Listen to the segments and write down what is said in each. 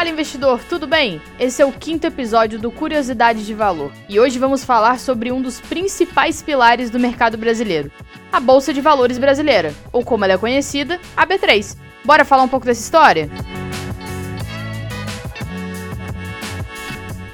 Fala investidor, tudo bem? Esse é o quinto episódio do Curiosidade de Valor e hoje vamos falar sobre um dos principais pilares do mercado brasileiro, a Bolsa de Valores brasileira, ou como ela é conhecida, a B3. Bora falar um pouco dessa história?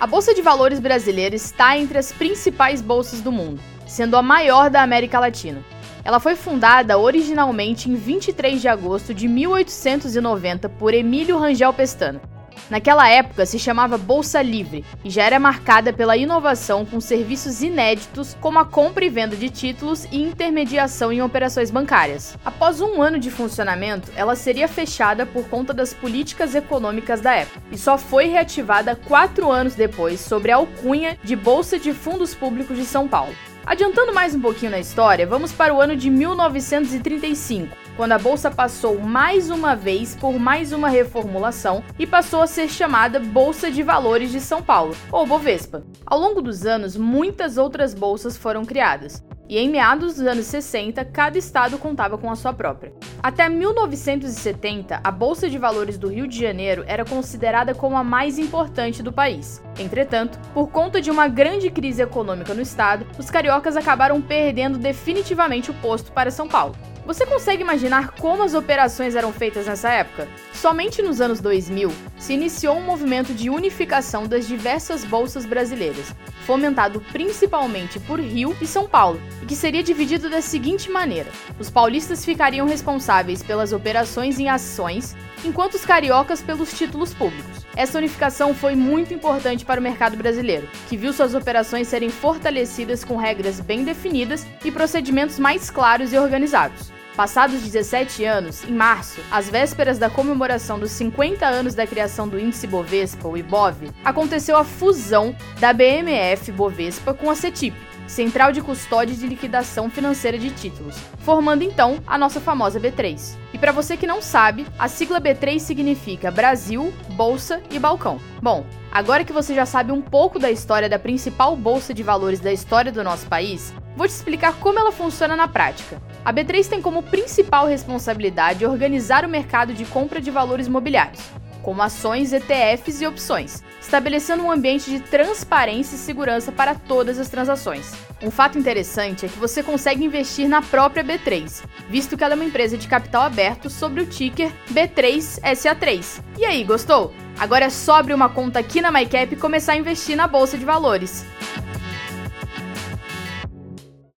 A Bolsa de Valores brasileira está entre as principais bolsas do mundo, sendo a maior da América Latina. Ela foi fundada originalmente em 23 de agosto de 1890 por Emílio Rangel Pestana Naquela época se chamava Bolsa Livre e já era marcada pela inovação com serviços inéditos como a compra e venda de títulos e intermediação em operações bancárias. Após um ano de funcionamento, ela seria fechada por conta das políticas econômicas da época e só foi reativada quatro anos depois sob a alcunha de Bolsa de Fundos Públicos de São Paulo. Adiantando mais um pouquinho na história, vamos para o ano de 1935, quando a bolsa passou mais uma vez por mais uma reformulação e passou a ser chamada Bolsa de Valores de São Paulo, ou Bovespa. Ao longo dos anos, muitas outras bolsas foram criadas, e em meados dos anos 60, cada estado contava com a sua própria. Até 1970, a Bolsa de Valores do Rio de Janeiro era considerada como a mais importante do país. Entretanto, por conta de uma grande crise econômica no estado, os cariocas acabaram perdendo definitivamente o posto para São Paulo. Você consegue imaginar como as operações eram feitas nessa época? Somente nos anos 2000 se iniciou um movimento de unificação das diversas bolsas brasileiras, fomentado principalmente por Rio e São Paulo, e que seria dividido da seguinte maneira: os paulistas ficariam responsáveis pelas operações em ações, enquanto os cariocas pelos títulos públicos. Essa unificação foi muito importante para o mercado brasileiro, que viu suas operações serem fortalecidas com regras bem definidas e procedimentos mais claros e organizados. Passados 17 anos, em março, às vésperas da comemoração dos 50 anos da criação do índice Bovespa, o IBOV, aconteceu a fusão da BMF Bovespa com a CETIP, Central de Custódia de Liquidação Financeira de Títulos, formando então a nossa famosa B3. E para você que não sabe, a sigla B3 significa Brasil, Bolsa e Balcão. Bom, agora que você já sabe um pouco da história da principal bolsa de valores da história do nosso país, vou te explicar como ela funciona na prática. A B3 tem como principal responsabilidade organizar o mercado de compra de valores imobiliários, como ações, ETFs e opções, estabelecendo um ambiente de transparência e segurança para todas as transações. Um fato interessante é que você consegue investir na própria B3, visto que ela é uma empresa de capital aberto sobre o ticker B3SA3. E aí, gostou? Agora é só abrir uma conta aqui na MyCap e começar a investir na bolsa de valores.